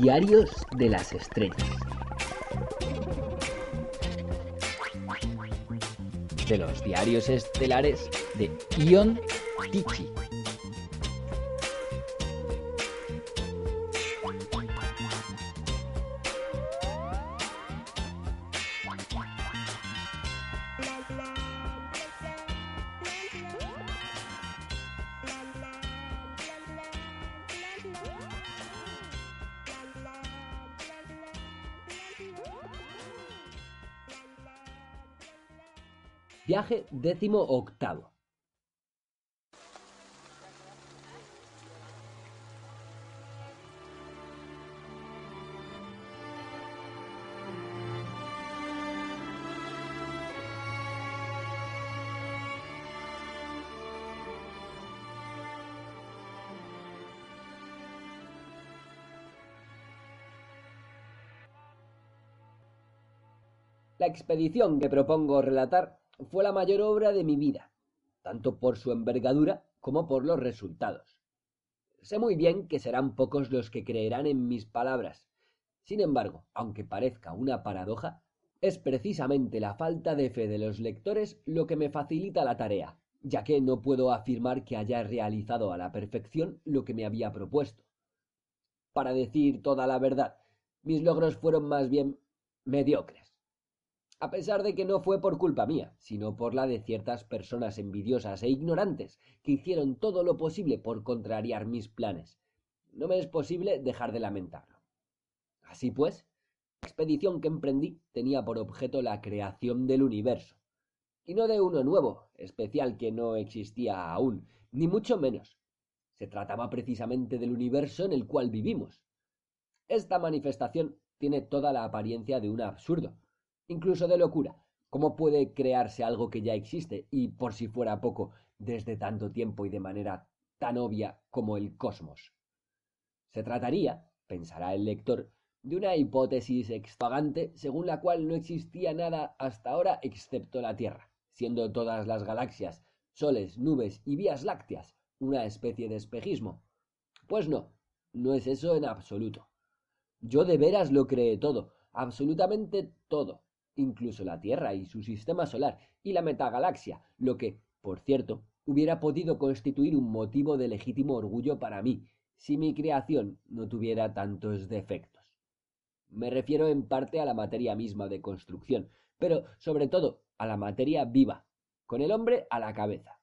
Diarios de las Estrellas. De los diarios estelares de Ion Tichy. Décimo octavo. La expedición que propongo relatar fue la mayor obra de mi vida, tanto por su envergadura como por los resultados. Sé muy bien que serán pocos los que creerán en mis palabras. Sin embargo, aunque parezca una paradoja, es precisamente la falta de fe de los lectores lo que me facilita la tarea, ya que no puedo afirmar que haya realizado a la perfección lo que me había propuesto. Para decir toda la verdad, mis logros fueron más bien mediocres a pesar de que no fue por culpa mía, sino por la de ciertas personas envidiosas e ignorantes que hicieron todo lo posible por contrariar mis planes. No me es posible dejar de lamentarlo. Así pues, la expedición que emprendí tenía por objeto la creación del universo, y no de uno nuevo, especial que no existía aún, ni mucho menos. Se trataba precisamente del universo en el cual vivimos. Esta manifestación tiene toda la apariencia de un absurdo, incluso de locura. ¿Cómo puede crearse algo que ya existe y, por si fuera poco, desde tanto tiempo y de manera tan obvia como el cosmos? Se trataría, pensará el lector, de una hipótesis extravagante según la cual no existía nada hasta ahora excepto la Tierra, siendo todas las galaxias, soles, nubes y vías lácteas una especie de espejismo. Pues no, no es eso en absoluto. Yo de veras lo creé todo, absolutamente todo, incluso la Tierra y su sistema solar y la metagalaxia, lo que, por cierto, hubiera podido constituir un motivo de legítimo orgullo para mí, si mi creación no tuviera tantos defectos. Me refiero en parte a la materia misma de construcción, pero sobre todo a la materia viva, con el hombre a la cabeza.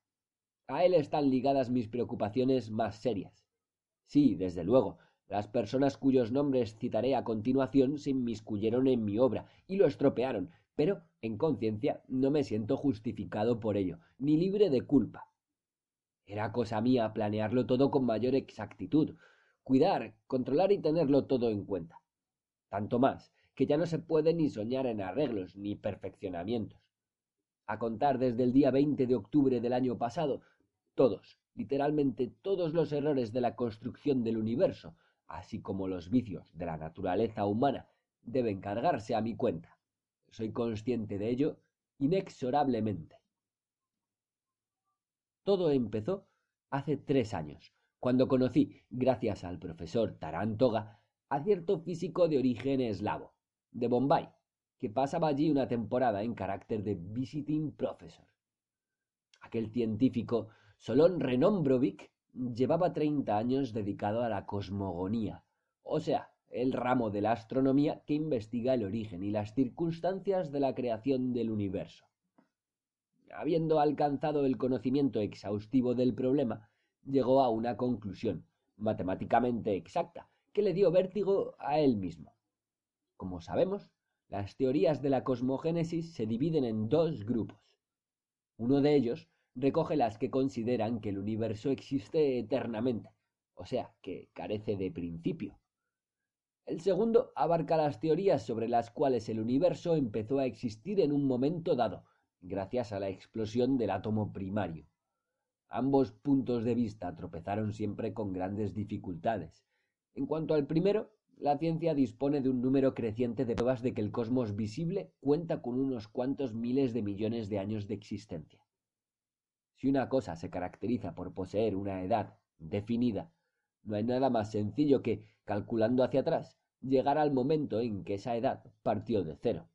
A él están ligadas mis preocupaciones más serias. Sí, desde luego, las personas cuyos nombres citaré a continuación se inmiscuyeron en mi obra y lo estropearon, pero en conciencia no me siento justificado por ello, ni libre de culpa. Era cosa mía planearlo todo con mayor exactitud, cuidar, controlar y tenerlo todo en cuenta. Tanto más que ya no se puede ni soñar en arreglos ni perfeccionamientos. A contar desde el día 20 de octubre del año pasado, todos, literalmente todos los errores de la construcción del universo así como los vicios de la naturaleza humana, deben cargarse a mi cuenta. Soy consciente de ello inexorablemente. Todo empezó hace tres años, cuando conocí, gracias al profesor Tarantoga, a cierto físico de origen eslavo, de Bombay, que pasaba allí una temporada en carácter de visiting professor. Aquel científico, Solón Renombrovic, llevaba treinta años dedicado a la cosmogonía, o sea, el ramo de la astronomía que investiga el origen y las circunstancias de la creación del universo. Habiendo alcanzado el conocimiento exhaustivo del problema, llegó a una conclusión matemáticamente exacta que le dio vértigo a él mismo. Como sabemos, las teorías de la cosmogénesis se dividen en dos grupos. Uno de ellos recoge las que consideran que el universo existe eternamente, o sea, que carece de principio. El segundo abarca las teorías sobre las cuales el universo empezó a existir en un momento dado, gracias a la explosión del átomo primario. Ambos puntos de vista tropezaron siempre con grandes dificultades. En cuanto al primero, la ciencia dispone de un número creciente de pruebas de que el cosmos visible cuenta con unos cuantos miles de millones de años de existencia. Si una cosa se caracteriza por poseer una edad definida, no hay nada más sencillo que, calculando hacia atrás, llegar al momento en que esa edad partió de cero.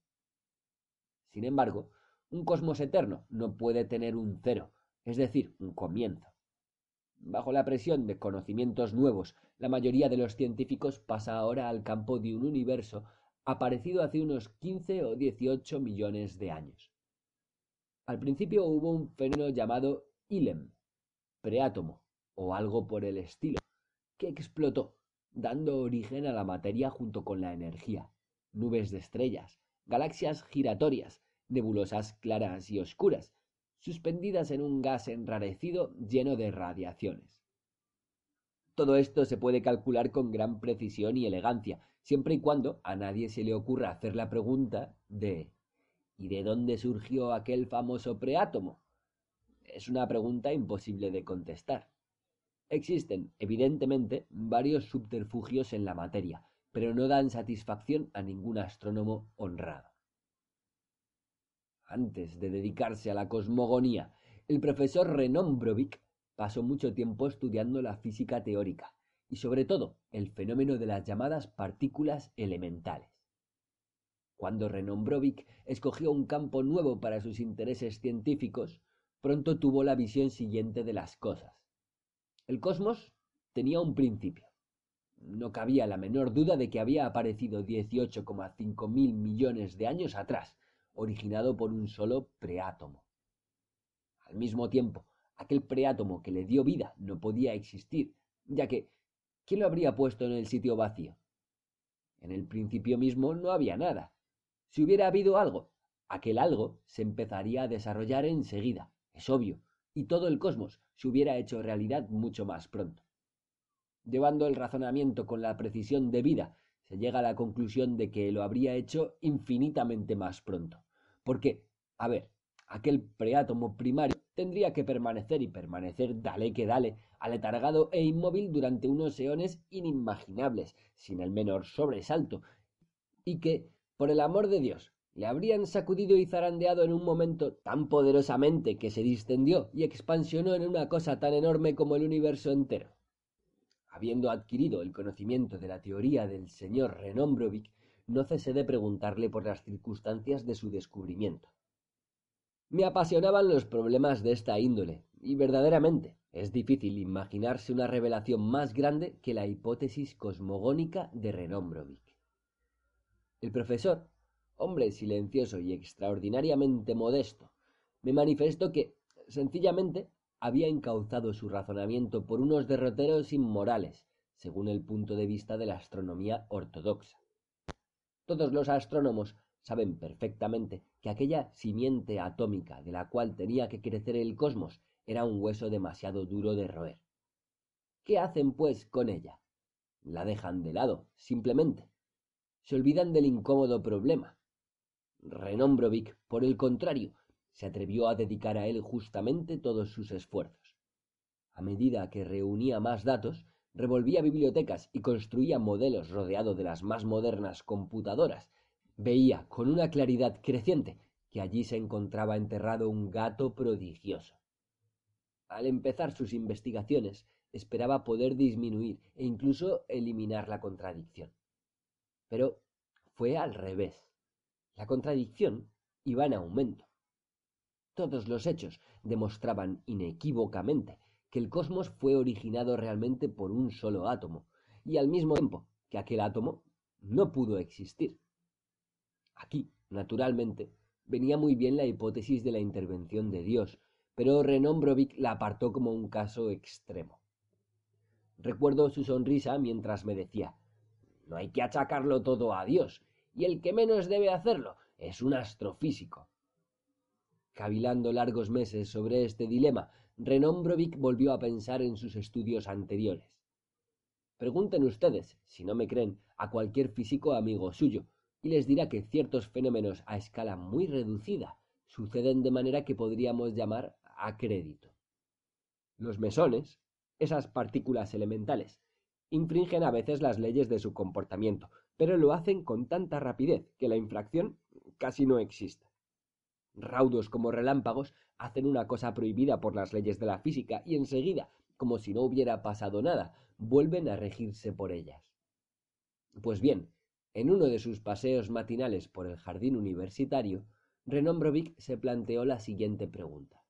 Sin embargo, un cosmos eterno no puede tener un cero, es decir, un comienzo. Bajo la presión de conocimientos nuevos, la mayoría de los científicos pasa ahora al campo de un universo aparecido hace unos quince o dieciocho millones de años. Al principio hubo un fenómeno llamado ILEM, preátomo, o algo por el estilo, que explotó, dando origen a la materia junto con la energía, nubes de estrellas, galaxias giratorias, nebulosas claras y oscuras, suspendidas en un gas enrarecido lleno de radiaciones. Todo esto se puede calcular con gran precisión y elegancia, siempre y cuando a nadie se le ocurra hacer la pregunta de ¿Y de dónde surgió aquel famoso preátomo? Es una pregunta imposible de contestar. Existen, evidentemente, varios subterfugios en la materia, pero no dan satisfacción a ningún astrónomo honrado. Antes de dedicarse a la cosmogonía, el profesor Renon Brovik pasó mucho tiempo estudiando la física teórica y sobre todo el fenómeno de las llamadas partículas elementales. Cuando Renon Brovik escogió un campo nuevo para sus intereses científicos, pronto tuvo la visión siguiente de las cosas. El cosmos tenía un principio. No cabía la menor duda de que había aparecido 18,5 mil millones de años atrás, originado por un solo preátomo. Al mismo tiempo, aquel preátomo que le dio vida no podía existir, ya que ¿quién lo habría puesto en el sitio vacío? En el principio mismo no había nada. Si hubiera habido algo, aquel algo se empezaría a desarrollar enseguida, es obvio, y todo el cosmos se hubiera hecho realidad mucho más pronto. Llevando el razonamiento con la precisión debida, se llega a la conclusión de que lo habría hecho infinitamente más pronto. Porque, a ver, aquel preátomo primario tendría que permanecer y permanecer dale que dale, aletargado e inmóvil durante unos eones inimaginables, sin el menor sobresalto, y que, por el amor de Dios, le habrían sacudido y zarandeado en un momento tan poderosamente que se distendió y expansionó en una cosa tan enorme como el universo entero. Habiendo adquirido el conocimiento de la teoría del señor Renombrovic, no cesé de preguntarle por las circunstancias de su descubrimiento. Me apasionaban los problemas de esta índole, y verdaderamente es difícil imaginarse una revelación más grande que la hipótesis cosmogónica de Renombrovic. El profesor, hombre silencioso y extraordinariamente modesto, me manifestó que, sencillamente, había encauzado su razonamiento por unos derroteros inmorales, según el punto de vista de la astronomía ortodoxa. Todos los astrónomos saben perfectamente que aquella simiente atómica de la cual tenía que crecer el cosmos era un hueso demasiado duro de roer. ¿Qué hacen, pues, con ella? La dejan de lado, simplemente. Se olvidan del incómodo problema. Renombrovic, por el contrario, se atrevió a dedicar a él justamente todos sus esfuerzos. A medida que reunía más datos, revolvía bibliotecas y construía modelos rodeado de las más modernas computadoras, veía con una claridad creciente que allí se encontraba enterrado un gato prodigioso. Al empezar sus investigaciones, esperaba poder disminuir e incluso eliminar la contradicción. Pero fue al revés. La contradicción iba en aumento. Todos los hechos demostraban inequívocamente que el cosmos fue originado realmente por un solo átomo, y al mismo tiempo que aquel átomo no pudo existir. Aquí, naturalmente, venía muy bien la hipótesis de la intervención de Dios, pero Renombrovic la apartó como un caso extremo. Recuerdo su sonrisa mientras me decía No hay que achacarlo todo a Dios, y el que menos debe hacerlo es un astrofísico. Cavilando largos meses sobre este dilema, Renon Brovik volvió a pensar en sus estudios anteriores. Pregunten ustedes, si no me creen, a cualquier físico amigo suyo, y les dirá que ciertos fenómenos a escala muy reducida suceden de manera que podríamos llamar a crédito. Los mesones, esas partículas elementales, infringen a veces las leyes de su comportamiento, pero lo hacen con tanta rapidez que la infracción casi no existe. Raudos como relámpagos hacen una cosa prohibida por las leyes de la física y enseguida, como si no hubiera pasado nada, vuelven a regirse por ellas. Pues bien, en uno de sus paseos matinales por el jardín universitario, Renon se planteó la siguiente pregunta.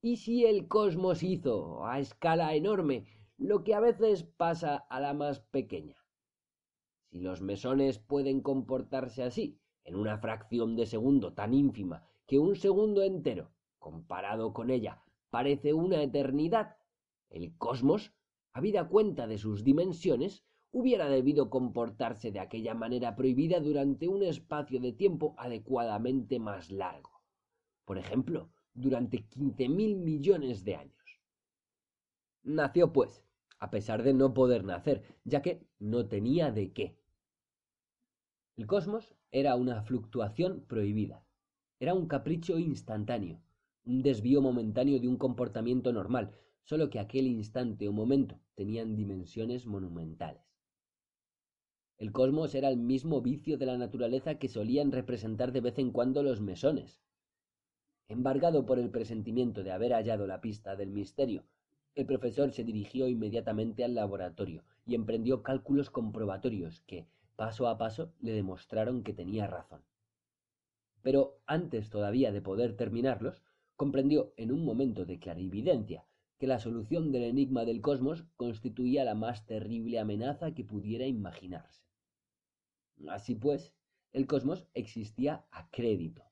¿Y si el cosmos hizo, a escala enorme, lo que a veces pasa a la más pequeña? Si los mesones pueden comportarse así, en una fracción de segundo tan ínfima que un segundo entero, comparado con ella, parece una eternidad, el cosmos, habida cuenta de sus dimensiones, hubiera debido comportarse de aquella manera prohibida durante un espacio de tiempo adecuadamente más largo. Por ejemplo, durante quince mil millones de años. Nació, pues, a pesar de no poder nacer, ya que no tenía de qué. El cosmos era una fluctuación prohibida. Era un capricho instantáneo, un desvío momentáneo de un comportamiento normal, solo que aquel instante o momento tenían dimensiones monumentales. El cosmos era el mismo vicio de la naturaleza que solían representar de vez en cuando los mesones. Embargado por el presentimiento de haber hallado la pista del misterio, el profesor se dirigió inmediatamente al laboratorio y emprendió cálculos comprobatorios que, paso a paso, le demostraron que tenía razón. Pero antes todavía de poder terminarlos, comprendió en un momento de clarividencia que la solución del enigma del cosmos constituía la más terrible amenaza que pudiera imaginarse. Así pues, el cosmos existía a crédito.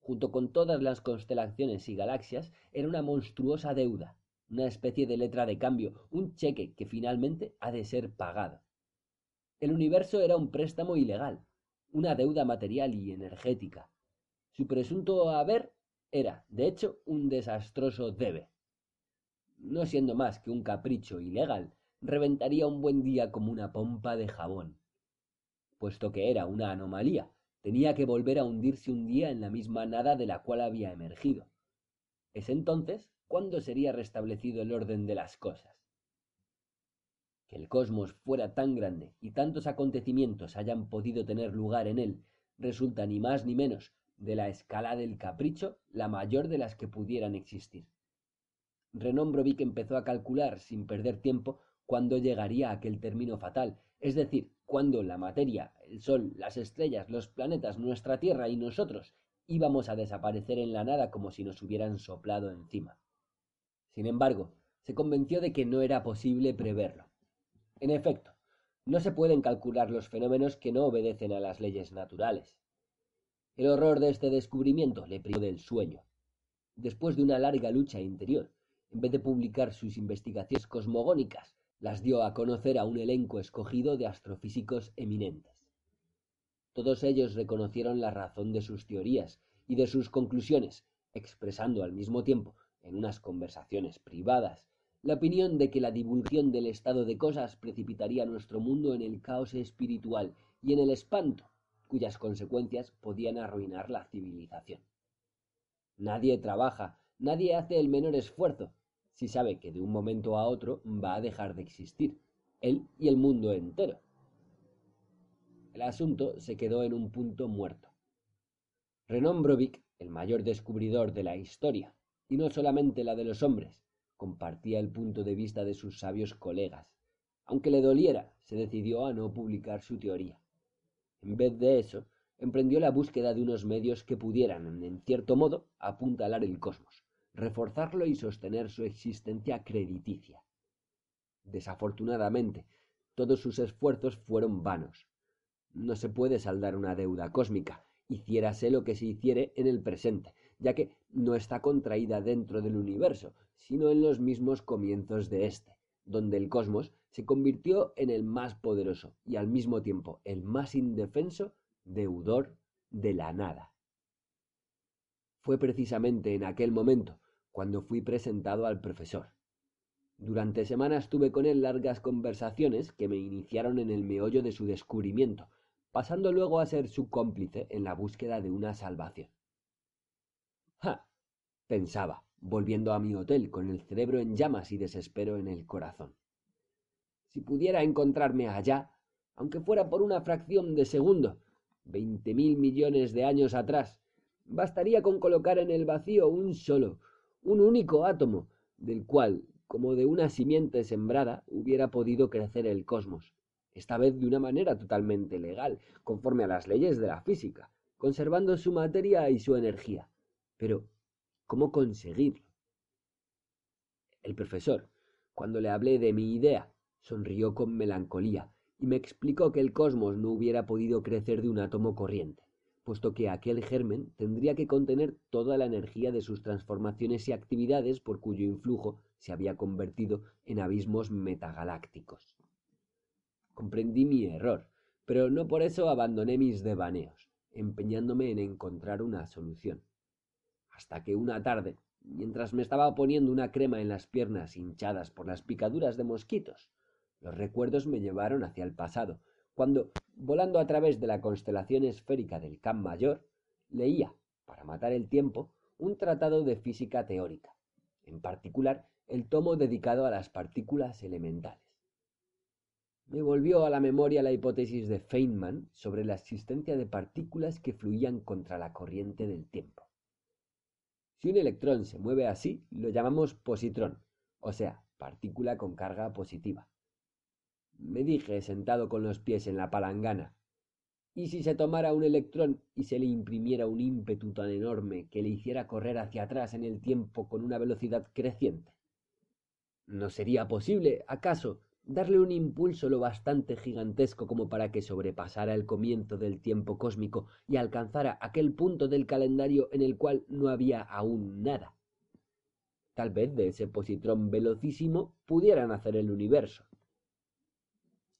Junto con todas las constelaciones y galaxias, era una monstruosa deuda, una especie de letra de cambio, un cheque que finalmente ha de ser pagado. El universo era un préstamo ilegal, una deuda material y energética. Su presunto haber era, de hecho, un desastroso debe no siendo más que un capricho ilegal, reventaría un buen día como una pompa de jabón. Puesto que era una anomalía, tenía que volver a hundirse un día en la misma nada de la cual había emergido. Es entonces cuando sería restablecido el orden de las cosas. Que el cosmos fuera tan grande y tantos acontecimientos hayan podido tener lugar en él, resulta ni más ni menos de la escala del capricho la mayor de las que pudieran existir. Renon Brovik empezó a calcular sin perder tiempo cuándo llegaría aquel término fatal, es decir, cuándo la materia, el Sol, las estrellas, los planetas, nuestra Tierra y nosotros íbamos a desaparecer en la nada como si nos hubieran soplado encima. Sin embargo, se convenció de que no era posible preverlo. En efecto, no se pueden calcular los fenómenos que no obedecen a las leyes naturales. El horror de este descubrimiento le privó del sueño. Después de una larga lucha interior, en vez de publicar sus investigaciones cosmogónicas, las dio a conocer a un elenco escogido de astrofísicos eminentes. Todos ellos reconocieron la razón de sus teorías y de sus conclusiones, expresando al mismo tiempo, en unas conversaciones privadas, la opinión de que la divulgación del estado de cosas precipitaría nuestro mundo en el caos espiritual y en el espanto, cuyas consecuencias podían arruinar la civilización. Nadie trabaja, nadie hace el menor esfuerzo, si sabe que de un momento a otro va a dejar de existir, él y el mundo entero. El asunto se quedó en un punto muerto. Brovik, el mayor descubridor de la historia, y no solamente la de los hombres, compartía el punto de vista de sus sabios colegas. Aunque le doliera, se decidió a no publicar su teoría. En vez de eso, emprendió la búsqueda de unos medios que pudieran, en cierto modo, apuntalar el cosmos reforzarlo y sostener su existencia crediticia. Desafortunadamente, todos sus esfuerzos fueron vanos. No se puede saldar una deuda cósmica, hiciérase lo que se hiciere en el presente, ya que no está contraída dentro del universo, sino en los mismos comienzos de éste, donde el cosmos se convirtió en el más poderoso y al mismo tiempo el más indefenso deudor de la nada. Fue precisamente en aquel momento cuando fui presentado al profesor. Durante semanas tuve con él largas conversaciones que me iniciaron en el meollo de su descubrimiento, pasando luego a ser su cómplice en la búsqueda de una salvación. Pensaba, volviendo a mi hotel con el cerebro en llamas y desespero en el corazón. Si pudiera encontrarme allá, aunque fuera por una fracción de segundo, veinte mil millones de años atrás, bastaría con colocar en el vacío un solo, un único átomo, del cual como de una simiente sembrada hubiera podido crecer el cosmos, esta vez de una manera totalmente legal, conforme a las leyes de la física, conservando su materia y su energía. Pero, ¿cómo conseguirlo? El profesor, cuando le hablé de mi idea, sonrió con melancolía y me explicó que el cosmos no hubiera podido crecer de un átomo corriente, puesto que aquel germen tendría que contener toda la energía de sus transformaciones y actividades por cuyo influjo se había convertido en abismos metagalácticos. Comprendí mi error, pero no por eso abandoné mis devaneos, empeñándome en encontrar una solución. Hasta que una tarde, mientras me estaba poniendo una crema en las piernas hinchadas por las picaduras de mosquitos, los recuerdos me llevaron hacia el pasado, cuando, volando a través de la constelación esférica del Camp Mayor, leía, para matar el tiempo, un tratado de física teórica, en particular el tomo dedicado a las partículas elementales. Me volvió a la memoria la hipótesis de Feynman sobre la existencia de partículas que fluían contra la corriente del tiempo. Si un electrón se mueve así, lo llamamos positrón, o sea, partícula con carga positiva me dije sentado con los pies en la palangana. ¿Y si se tomara un electrón y se le imprimiera un ímpetu tan enorme que le hiciera correr hacia atrás en el tiempo con una velocidad creciente? ¿No sería posible, acaso, darle un impulso lo bastante gigantesco como para que sobrepasara el comienzo del tiempo cósmico y alcanzara aquel punto del calendario en el cual no había aún nada? Tal vez de ese positrón velocísimo pudiera nacer el universo.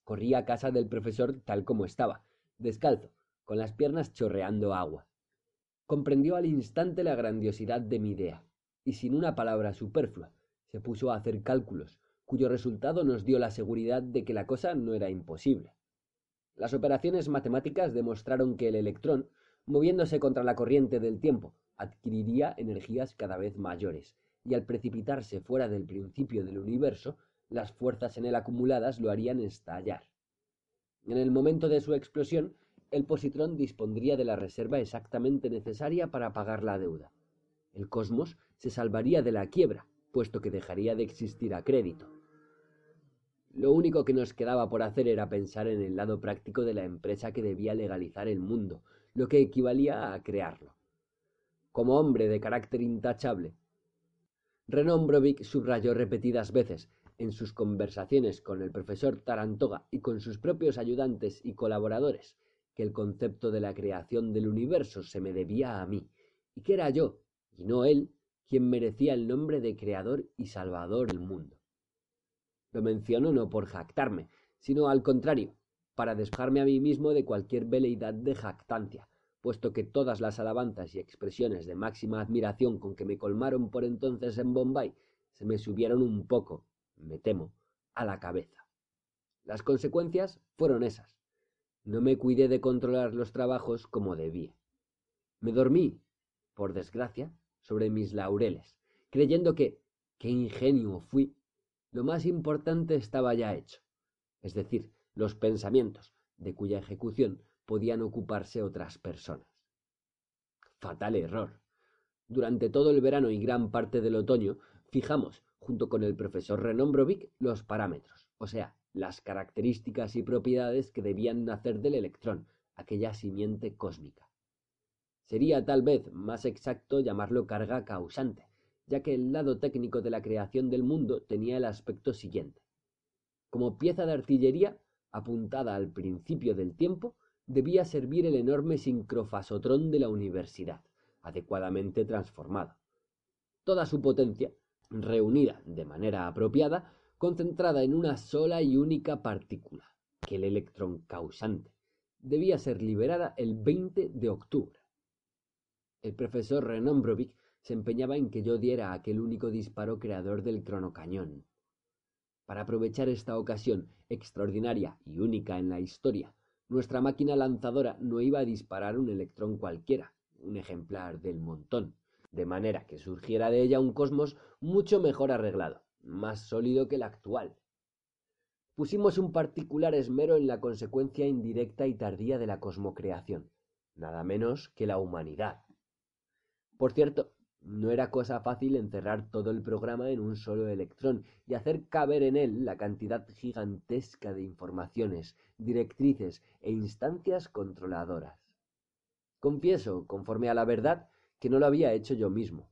Corrí a casa del profesor tal como estaba, descalzo, con las piernas chorreando agua. Comprendió al instante la grandiosidad de mi idea, y sin una palabra superflua, se puso a hacer cálculos, cuyo resultado nos dio la seguridad de que la cosa no era imposible. Las operaciones matemáticas demostraron que el electrón, moviéndose contra la corriente del tiempo, adquiriría energías cada vez mayores, y al precipitarse fuera del principio del universo, las fuerzas en él acumuladas lo harían estallar. En el momento de su explosión, el positrón dispondría de la reserva exactamente necesaria para pagar la deuda. El cosmos se salvaría de la quiebra, puesto que dejaría de existir a crédito. Lo único que nos quedaba por hacer era pensar en el lado práctico de la empresa que debía legalizar el mundo, lo que equivalía a crearlo. Como hombre de carácter intachable, Renon Brovik subrayó repetidas veces en sus conversaciones con el profesor Tarantoga y con sus propios ayudantes y colaboradores que el concepto de la creación del universo se me debía a mí, y que era yo, y no él, quien merecía el nombre de creador y salvador del mundo. Lo menciono no por jactarme, sino al contrario, para despojarme a mí mismo de cualquier veleidad de jactancia, puesto que todas las alabanzas y expresiones de máxima admiración con que me colmaron por entonces en Bombay se me subieron un poco me temo, a la cabeza. Las consecuencias fueron esas. No me cuidé de controlar los trabajos como debía. Me dormí, por desgracia, sobre mis laureles, creyendo que, qué ingenuo fui, lo más importante estaba ya hecho, es decir, los pensamientos, de cuya ejecución podían ocuparse otras personas. Fatal error. Durante todo el verano y gran parte del otoño fijamos junto con el profesor Renombrovic, los parámetros, o sea, las características y propiedades que debían nacer del electrón, aquella simiente cósmica. Sería tal vez más exacto llamarlo carga causante, ya que el lado técnico de la creación del mundo tenía el aspecto siguiente. Como pieza de artillería, apuntada al principio del tiempo, debía servir el enorme sincrofasotrón de la universidad, adecuadamente transformado. Toda su potencia reunida de manera apropiada, concentrada en una sola y única partícula, que el electrón causante, debía ser liberada el 20 de octubre. El profesor Renombrovic se empeñaba en que yo diera aquel único disparo creador del cronocañón. Para aprovechar esta ocasión extraordinaria y única en la historia, nuestra máquina lanzadora no iba a disparar un electrón cualquiera, un ejemplar del montón, de manera que surgiera de ella un cosmos mucho mejor arreglado, más sólido que el actual. Pusimos un particular esmero en la consecuencia indirecta y tardía de la cosmocreación, nada menos que la humanidad. Por cierto, no era cosa fácil encerrar todo el programa en un solo electrón y hacer caber en él la cantidad gigantesca de informaciones, directrices e instancias controladoras. Confieso, conforme a la verdad, que no lo había hecho yo mismo.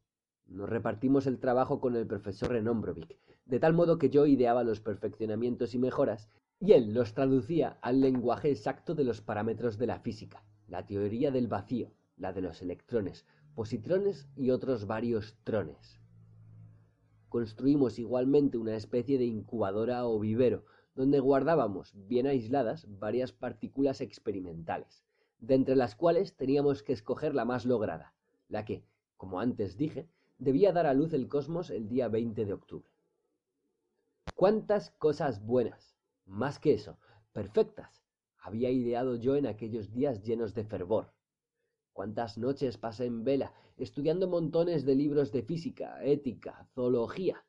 Nos repartimos el trabajo con el profesor Renombrovic, de tal modo que yo ideaba los perfeccionamientos y mejoras, y él los traducía al lenguaje exacto de los parámetros de la física, la teoría del vacío, la de los electrones, positrones y otros varios trones. Construimos igualmente una especie de incubadora o vivero, donde guardábamos, bien aisladas, varias partículas experimentales, de entre las cuales teníamos que escoger la más lograda, la que, como antes dije, debía dar a luz el cosmos el día 20 de octubre. ¿Cuántas cosas buenas, más que eso, perfectas, había ideado yo en aquellos días llenos de fervor? Cuántas noches pasé en vela estudiando montones de libros de física, ética, zoología,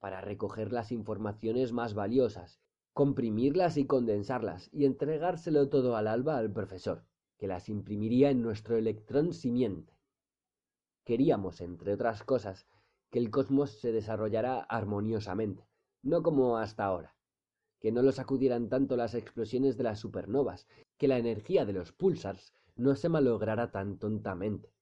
para recoger las informaciones más valiosas, comprimirlas y condensarlas, y entregárselo todo al alba al profesor, que las imprimiría en nuestro electrón simiente. Queríamos, entre otras cosas, que el cosmos se desarrollara armoniosamente, no como hasta ahora, que no lo sacudieran tanto las explosiones de las supernovas, que la energía de los pulsars no se malograra tan tontamente,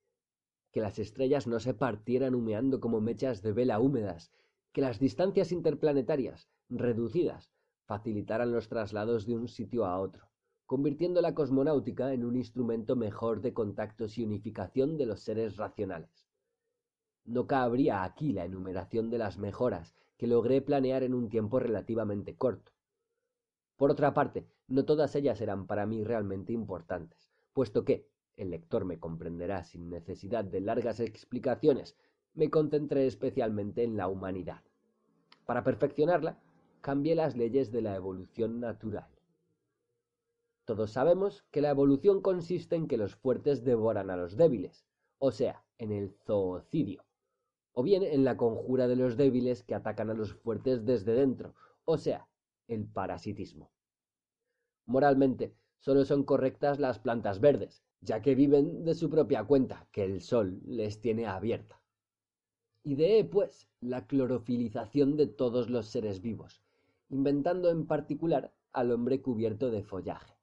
que las estrellas no se partieran humeando como mechas de vela húmedas, que las distancias interplanetarias, reducidas, facilitaran los traslados de un sitio a otro, convirtiendo la cosmonáutica en un instrumento mejor de contactos y unificación de los seres racionales. No cabría aquí la enumeración de las mejoras que logré planear en un tiempo relativamente corto. Por otra parte, no todas ellas eran para mí realmente importantes puesto que, el lector me comprenderá sin necesidad de largas explicaciones, me concentré especialmente en la humanidad. Para perfeccionarla, cambié las leyes de la evolución natural. Todos sabemos que la evolución consiste en que los fuertes devoran a los débiles, o sea, en el zoocidio, o bien en la conjura de los débiles que atacan a los fuertes desde dentro, o sea, el parasitismo. Moralmente, solo son correctas las plantas verdes, ya que viven de su propia cuenta, que el sol les tiene abierta. Ideé, pues, la clorofilización de todos los seres vivos, inventando en particular al hombre cubierto de follaje.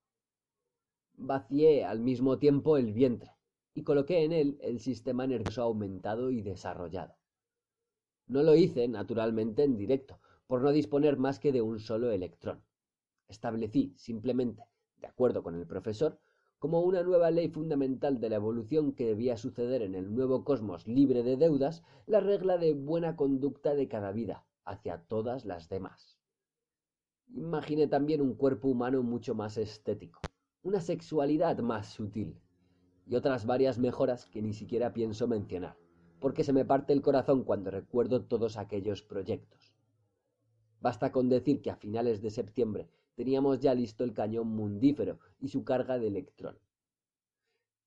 Vacié al mismo tiempo el vientre y coloqué en él el sistema nervioso aumentado y desarrollado. No lo hice, naturalmente, en directo, por no disponer más que de un solo electrón. Establecí, simplemente, de acuerdo con el profesor, como una nueva ley fundamental de la evolución que debía suceder en el nuevo cosmos libre de deudas, la regla de buena conducta de cada vida hacia todas las demás. Imaginé también un cuerpo humano mucho más estético, una sexualidad más sutil, y otras varias mejoras que ni siquiera pienso mencionar, porque se me parte el corazón cuando recuerdo todos aquellos proyectos. Basta con decir que a finales de septiembre teníamos ya listo el cañón mundífero y su carga de electrón.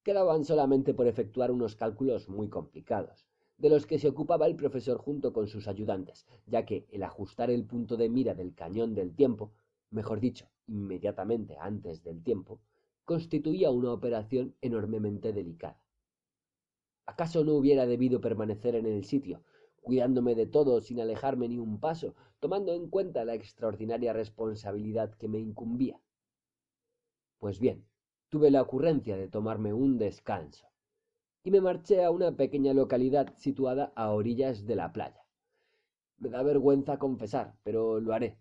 Quedaban solamente por efectuar unos cálculos muy complicados, de los que se ocupaba el profesor junto con sus ayudantes, ya que el ajustar el punto de mira del cañón del tiempo, mejor dicho, inmediatamente antes del tiempo, constituía una operación enormemente delicada. ¿Acaso no hubiera debido permanecer en el sitio, cuidándome de todo sin alejarme ni un paso, tomando en cuenta la extraordinaria responsabilidad que me incumbía. Pues bien, tuve la ocurrencia de tomarme un descanso, y me marché a una pequeña localidad situada a orillas de la playa. Me da vergüenza confesar, pero lo haré.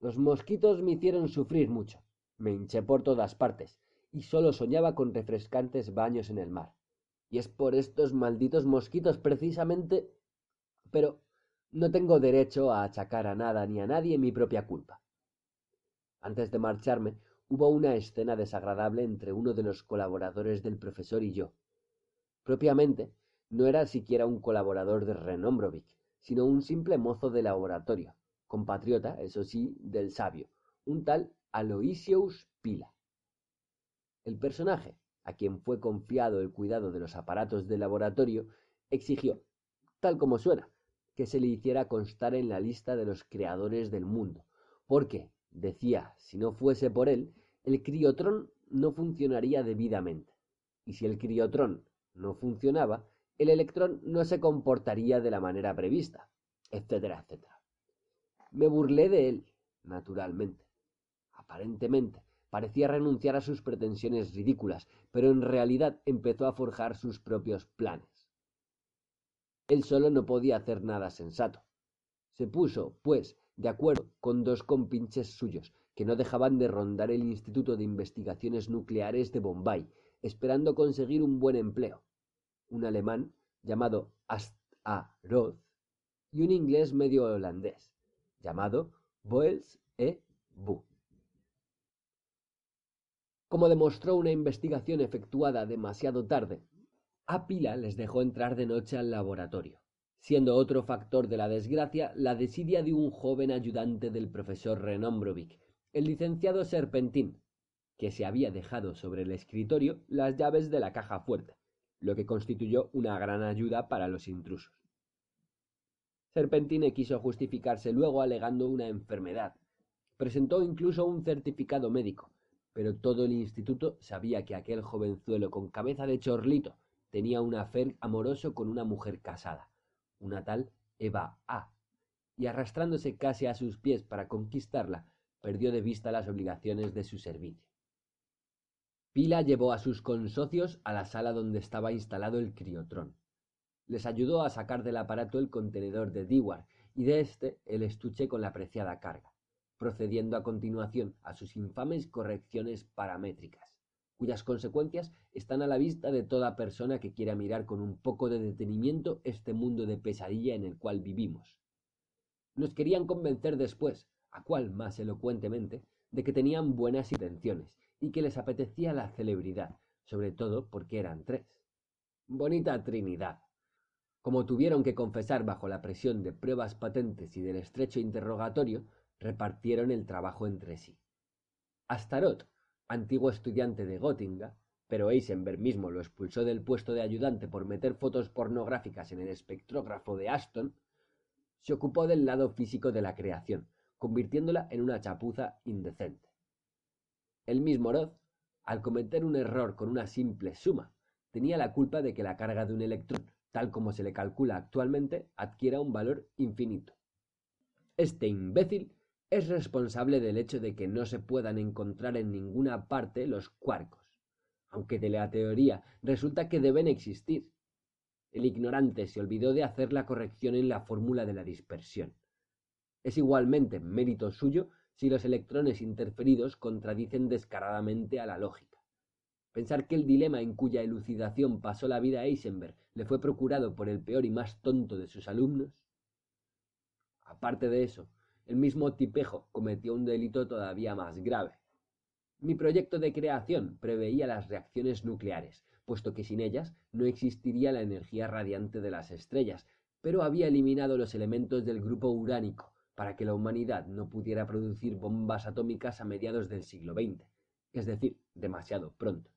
Los mosquitos me hicieron sufrir mucho. Me hinché por todas partes, y sólo soñaba con refrescantes baños en el mar. Y es por estos malditos mosquitos precisamente pero no tengo derecho a achacar a nada ni a nadie mi propia culpa. Antes de marcharme, hubo una escena desagradable entre uno de los colaboradores del profesor y yo. Propiamente, No era siquiera un colaborador de Renombrovic, sino un simple mozo de laboratorio, compatriota, eso sí, del sabio, un tal Aloysius Pila. El personaje, a quien fue confiado el cuidado de los aparatos de laboratorio, exigió, tal como suena, que se le hiciera constar en la lista de los creadores del mundo, porque, decía, si no fuese por él, el criotrón no funcionaría debidamente, y si el criotrón no funcionaba, el electrón no se comportaría de la manera prevista, etcétera, etcétera. Me burlé de él, naturalmente. Aparentemente, parecía renunciar a sus pretensiones ridículas, pero en realidad empezó a forjar sus propios planes. Él solo no podía hacer nada sensato. Se puso, pues, de acuerdo con dos compinches suyos, que no dejaban de rondar el Instituto de Investigaciones Nucleares de Bombay, esperando conseguir un buen empleo. Un alemán llamado Ast A. Roth y un inglés medio holandés llamado Boels E. Bu. Como demostró una investigación efectuada demasiado tarde, a Pila les dejó entrar de noche al laboratorio, siendo otro factor de la desgracia la desidia de un joven ayudante del profesor Renombrovic, el licenciado Serpentín, que se había dejado sobre el escritorio las llaves de la caja fuerte, lo que constituyó una gran ayuda para los intrusos. Serpentine quiso justificarse luego alegando una enfermedad. Presentó incluso un certificado médico, pero todo el instituto sabía que aquel jovenzuelo con cabeza de chorlito tenía un afer amoroso con una mujer casada, una tal Eva A, y arrastrándose casi a sus pies para conquistarla, perdió de vista las obligaciones de su servicio. Pila llevó a sus consocios a la sala donde estaba instalado el criotrón. Les ayudó a sacar del aparato el contenedor de Dewar y de éste el estuche con la preciada carga procediendo a continuación a sus infames correcciones paramétricas, cuyas consecuencias están a la vista de toda persona que quiera mirar con un poco de detenimiento este mundo de pesadilla en el cual vivimos. Nos querían convencer después, a cual más elocuentemente, de que tenían buenas intenciones y que les apetecía la celebridad, sobre todo porque eran tres. Bonita Trinidad. Como tuvieron que confesar bajo la presión de pruebas patentes y del estrecho interrogatorio, repartieron el trabajo entre sí. Astaroth, antiguo estudiante de Göttingen, pero Eisenberg mismo lo expulsó del puesto de ayudante por meter fotos pornográficas en el espectrógrafo de Aston, se ocupó del lado físico de la creación, convirtiéndola en una chapuza indecente. El mismo Roth, al cometer un error con una simple suma, tenía la culpa de que la carga de un electrón, tal como se le calcula actualmente, adquiera un valor infinito. Este imbécil es responsable del hecho de que no se puedan encontrar en ninguna parte los quarkos, aunque de la teoría resulta que deben existir. El ignorante se olvidó de hacer la corrección en la fórmula de la dispersión. Es igualmente mérito suyo si los electrones interferidos contradicen descaradamente a la lógica. Pensar que el dilema en cuya elucidación pasó la vida Eisenberg le fue procurado por el peor y más tonto de sus alumnos. Aparte de eso, el mismo Tipejo cometió un delito todavía más grave. Mi proyecto de creación preveía las reacciones nucleares, puesto que sin ellas no existiría la energía radiante de las estrellas, pero había eliminado los elementos del grupo uránico para que la humanidad no pudiera producir bombas atómicas a mediados del siglo XX, es decir, demasiado pronto.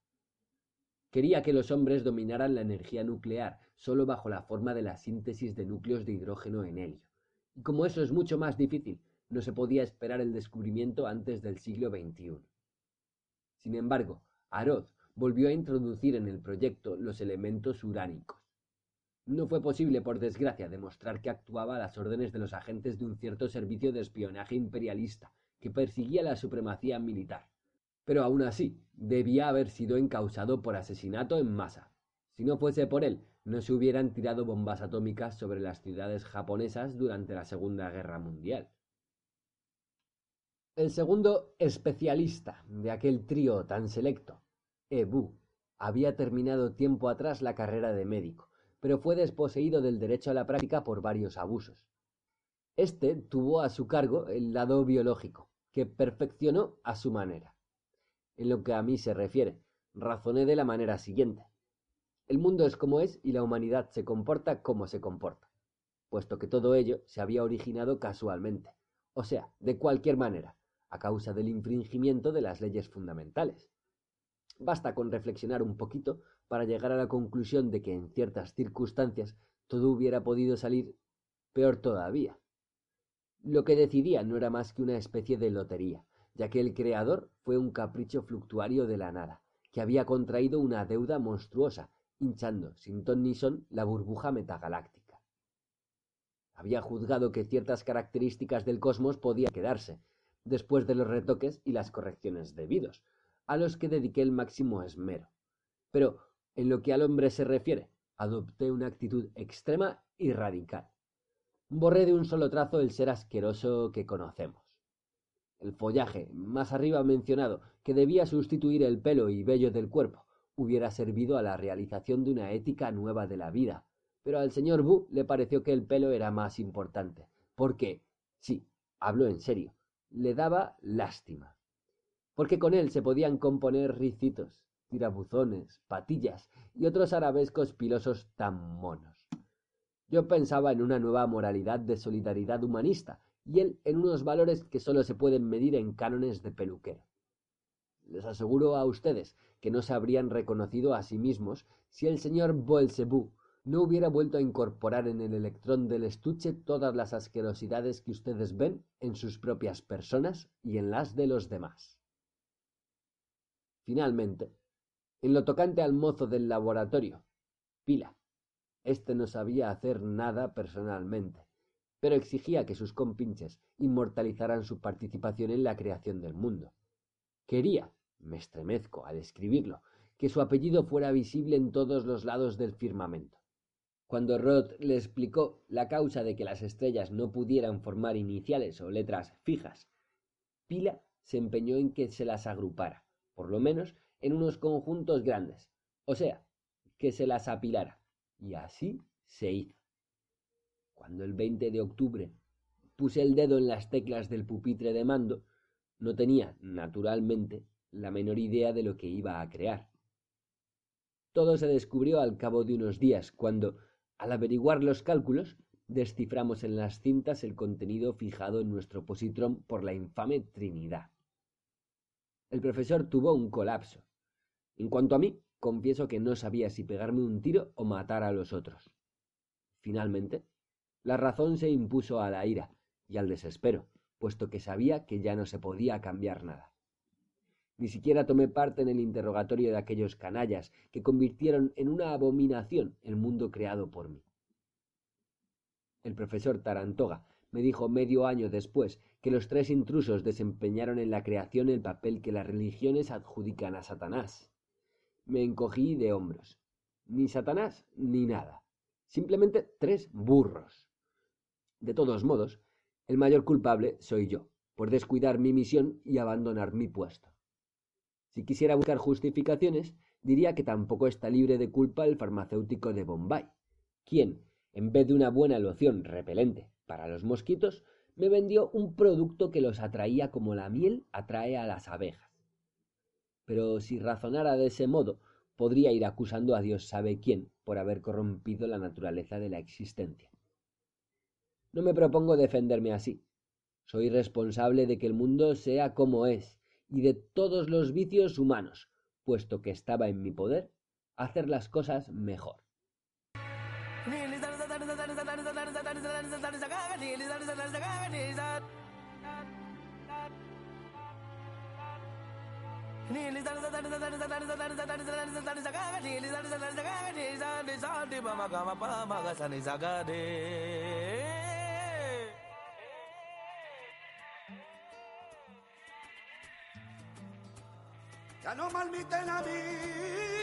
Quería que los hombres dominaran la energía nuclear sólo bajo la forma de la síntesis de núcleos de hidrógeno en helio como eso es mucho más difícil, no se podía esperar el descubrimiento antes del siglo XXI. Sin embargo, Aroth volvió a introducir en el proyecto los elementos uránicos. No fue posible, por desgracia, demostrar que actuaba a las órdenes de los agentes de un cierto servicio de espionaje imperialista que perseguía la supremacía militar. Pero aún así, debía haber sido encausado por asesinato en masa. Si no fuese por él, no se hubieran tirado bombas atómicas sobre las ciudades japonesas durante la Segunda Guerra Mundial. El segundo especialista de aquel trío tan selecto, Ebu, había terminado tiempo atrás la carrera de médico, pero fue desposeído del derecho a la práctica por varios abusos. Este tuvo a su cargo el lado biológico, que perfeccionó a su manera. En lo que a mí se refiere, razoné de la manera siguiente. El mundo es como es y la humanidad se comporta como se comporta, puesto que todo ello se había originado casualmente, o sea, de cualquier manera, a causa del infringimiento de las leyes fundamentales. Basta con reflexionar un poquito para llegar a la conclusión de que en ciertas circunstancias todo hubiera podido salir peor todavía. Lo que decidía no era más que una especie de lotería, ya que el creador fue un capricho fluctuario de la nada, que había contraído una deuda monstruosa, hinchando sin ton ni son la burbuja metagaláctica. Había juzgado que ciertas características del cosmos podían quedarse, después de los retoques y las correcciones debidos, a los que dediqué el máximo esmero. Pero, en lo que al hombre se refiere, adopté una actitud extrema y radical. Borré de un solo trazo el ser asqueroso que conocemos. El follaje, más arriba mencionado, que debía sustituir el pelo y vello del cuerpo, hubiera servido a la realización de una ética nueva de la vida, pero al señor Bu le pareció que el pelo era más importante, porque, sí, hablo en serio, le daba lástima. Porque con él se podían componer ricitos, tirabuzones, patillas y otros arabescos pilosos tan monos. Yo pensaba en una nueva moralidad de solidaridad humanista y él en unos valores que sólo se pueden medir en cánones de peluquero. Les aseguro a ustedes que no se habrían reconocido a sí mismos si el señor Boelzebú no hubiera vuelto a incorporar en el electrón del estuche todas las asquerosidades que ustedes ven en sus propias personas y en las de los demás. Finalmente, en lo tocante al mozo del laboratorio, Pila, este no sabía hacer nada personalmente, pero exigía que sus compinches inmortalizaran su participación en la creación del mundo. Quería, me estremezco al escribirlo, que su apellido fuera visible en todos los lados del firmamento. Cuando Roth le explicó la causa de que las estrellas no pudieran formar iniciales o letras fijas, Pila se empeñó en que se las agrupara, por lo menos en unos conjuntos grandes, o sea, que se las apilara, y así se hizo. Cuando el 20 de octubre puse el dedo en las teclas del pupitre de mando, no tenía, naturalmente, la menor idea de lo que iba a crear. Todo se descubrió al cabo de unos días, cuando, al averiguar los cálculos, desciframos en las cintas el contenido fijado en nuestro positrón por la infame Trinidad. El profesor tuvo un colapso. En cuanto a mí, confieso que no sabía si pegarme un tiro o matar a los otros. Finalmente, la razón se impuso a la ira y al desespero, puesto que sabía que ya no se podía cambiar nada. Ni siquiera tomé parte en el interrogatorio de aquellos canallas que convirtieron en una abominación el mundo creado por mí. El profesor Tarantoga me dijo medio año después que los tres intrusos desempeñaron en la creación el papel que las religiones adjudican a Satanás. Me encogí de hombros. Ni Satanás ni nada. Simplemente tres burros. De todos modos, el mayor culpable soy yo, por descuidar mi misión y abandonar mi puesto. Si quisiera buscar justificaciones, diría que tampoco está libre de culpa el farmacéutico de Bombay, quien, en vez de una buena loción repelente para los mosquitos, me vendió un producto que los atraía como la miel atrae a las abejas. Pero si razonara de ese modo, podría ir acusando a Dios sabe quién por haber corrompido la naturaleza de la existencia. No me propongo defenderme así. Soy responsable de que el mundo sea como es y de todos los vicios humanos, puesto que estaba en mi poder hacer las cosas mejor. Ya no malmiten a mí.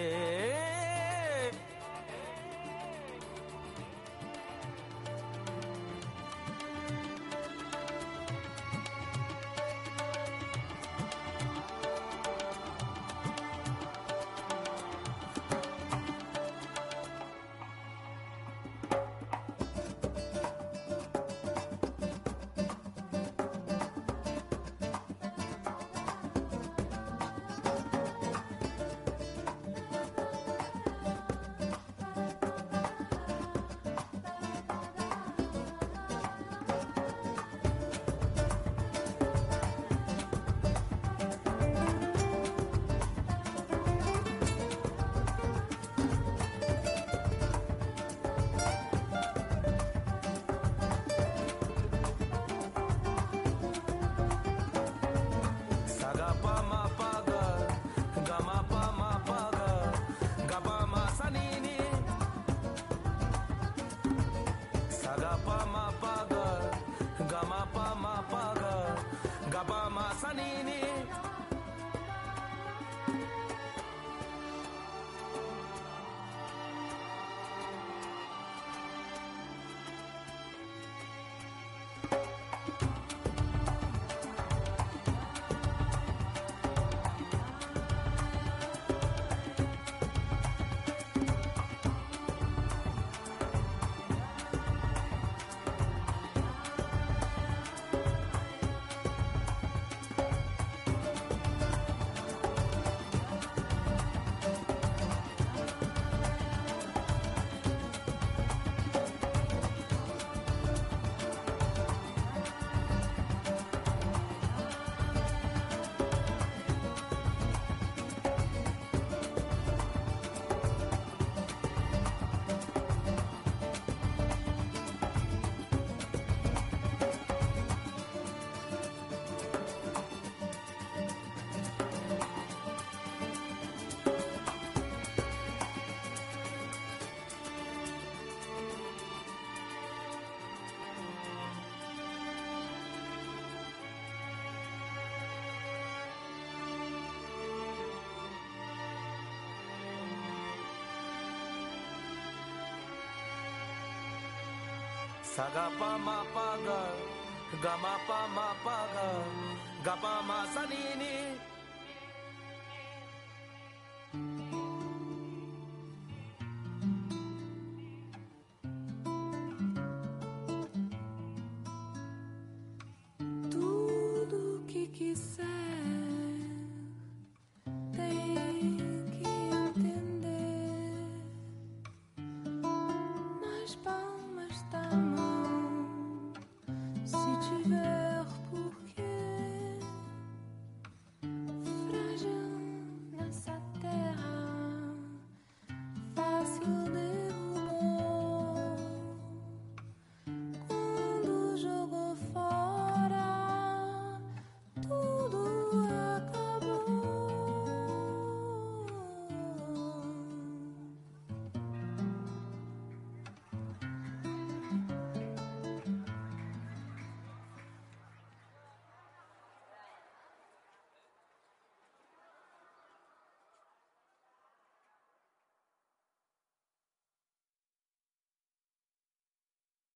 Sagapa ma pa ga, ga ma pa ma pa ga, ga pa ma sa ni ni.